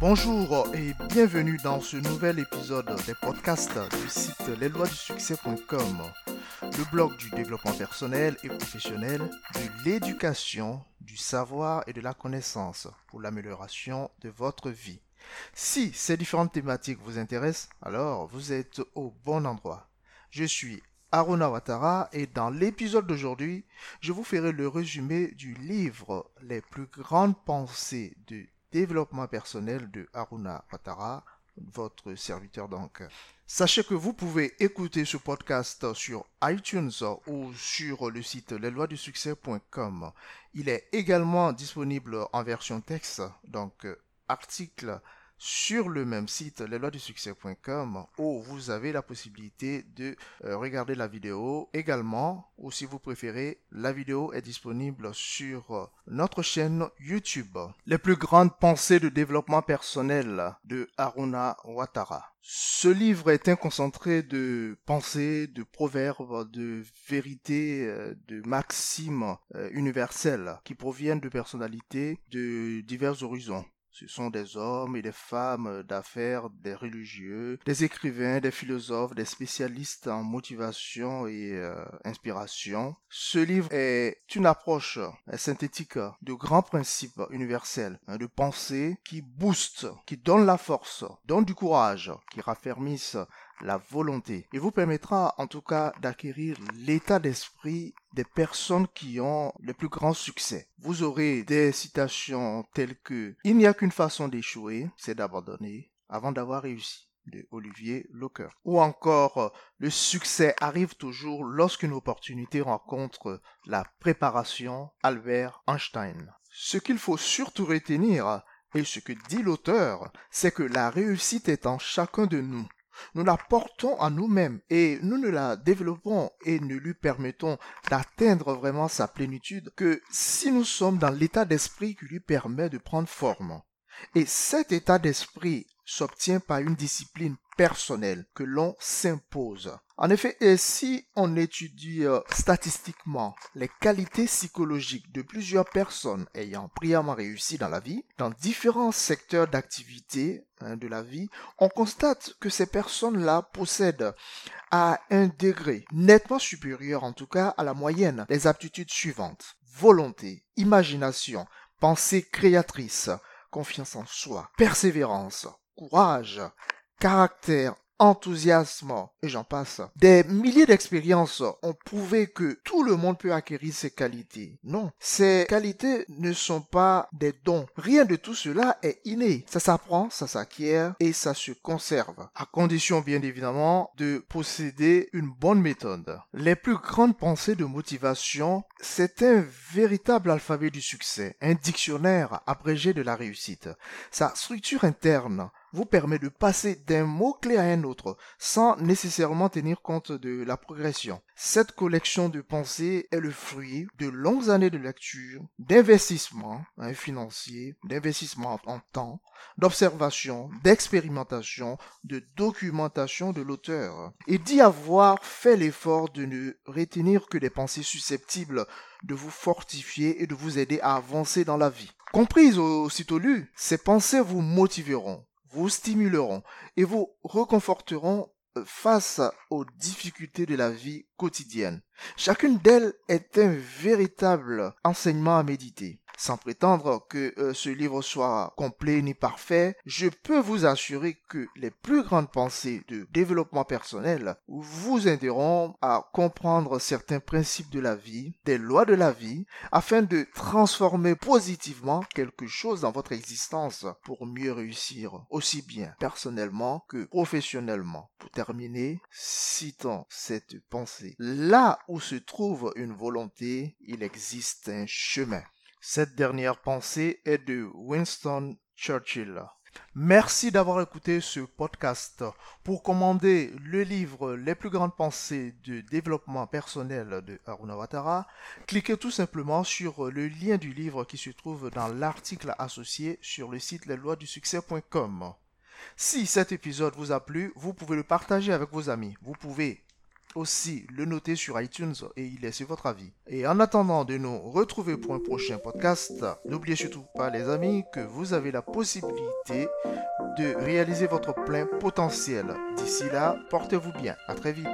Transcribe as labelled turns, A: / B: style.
A: Bonjour et bienvenue dans ce nouvel épisode des podcasts du site lesloisdusuccès.com, le blog du développement personnel et professionnel, de l'éducation, du savoir et de la connaissance pour l'amélioration de votre vie. Si ces différentes thématiques vous intéressent, alors vous êtes au bon endroit. Je suis Aruna Watara et dans l'épisode d'aujourd'hui, je vous ferai le résumé du livre Les plus grandes pensées de développement personnel de Aruna Watara, votre serviteur donc. Sachez que vous pouvez écouter ce podcast sur iTunes ou sur le site lesloisdusuccès.com. Il est également disponible en version texte, donc article sur le même site lesloisdusuccès.com où vous avez la possibilité de euh, regarder la vidéo également ou si vous préférez la vidéo est disponible sur euh, notre chaîne YouTube les plus grandes pensées de développement personnel de Aruna Watara ce livre est un concentré de pensées, de proverbes, de vérités, euh, de maximes universelles qui proviennent de personnalités de divers horizons. Ce sont des hommes et des femmes d'affaires, des religieux, des écrivains, des philosophes, des spécialistes en motivation et euh, inspiration. Ce livre est une approche synthétique de grands principes universels hein, de pensée qui boostent, qui donnent la force, donnent du courage, qui raffermissent la volonté. Il vous permettra en tout cas d'acquérir l'état d'esprit des personnes qui ont le plus grand succès. Vous aurez des citations telles que Il n'y a qu'une façon d'échouer, c'est d'abandonner avant d'avoir réussi de Olivier Locker. Ou encore, le succès arrive toujours lorsqu'une opportunité rencontre la préparation Albert Einstein. Ce qu'il faut surtout retenir, et ce que dit l'auteur, c'est que la réussite est en chacun de nous. Nous la portons à nous-mêmes et nous ne la développons et ne lui permettons d'atteindre vraiment sa plénitude que si nous sommes dans l'état d'esprit qui lui permet de prendre forme. Et cet état d'esprit s'obtient par une discipline personnelle que l'on s'impose. En effet, si on étudie euh, statistiquement les qualités psychologiques de plusieurs personnes ayant brillamment réussi dans la vie, dans différents secteurs d'activité hein, de la vie, on constate que ces personnes-là possèdent à un degré nettement supérieur en tout cas à la moyenne les aptitudes suivantes. Volonté, imagination, pensée créatrice, confiance en soi, persévérance, courage, caractère, enthousiasme, et j'en passe. Des milliers d'expériences ont prouvé que tout le monde peut acquérir ces qualités. Non, ces qualités ne sont pas des dons. Rien de tout cela est inné. Ça s'apprend, ça s'acquiert et ça se conserve. À condition bien évidemment de posséder une bonne méthode. Les plus grandes pensées de motivation, c'est un véritable alphabet du succès, un dictionnaire abrégé de la réussite. Sa structure interne vous permet de passer d'un mot-clé à un autre sans nécessairement tenir compte de la progression. Cette collection de pensées est le fruit de longues années de lecture, d'investissement hein, financier, d'investissement en temps, d'observation, d'expérimentation, de documentation de l'auteur, et d'y avoir fait l'effort de ne retenir que des pensées susceptibles de vous fortifier et de vous aider à avancer dans la vie. Comprises aussitôt lues, ces pensées vous motiveront, vous stimuleront et vous reconforteront euh, face aux difficultés de la vie quotidienne. Chacune d'elles est un véritable enseignement à méditer. Sans prétendre que euh, ce livre soit complet ni parfait, je peux vous assurer que les plus grandes pensées de développement personnel vous aideront à comprendre certains principes de la vie, des lois de la vie, afin de transformer positivement quelque chose dans votre existence pour mieux réussir, aussi bien personnellement que professionnellement. Pour terminer, citons cette pensée. Là où se trouve une volonté, il existe un chemin. Cette dernière pensée est de Winston Churchill. Merci d'avoir écouté ce podcast. Pour commander le livre Les plus grandes pensées de développement personnel de Aruna Watara, cliquez tout simplement sur le lien du livre qui se trouve dans l'article associé sur le site lesloisdusuccès.com. Si cet épisode vous a plu, vous pouvez le partager avec vos amis. Vous pouvez aussi le noter sur iTunes et y laisser votre avis. Et en attendant de nous retrouver pour un prochain podcast, n'oubliez surtout pas les amis que vous avez la possibilité de réaliser votre plein potentiel. D'ici là, portez-vous bien. À très vite.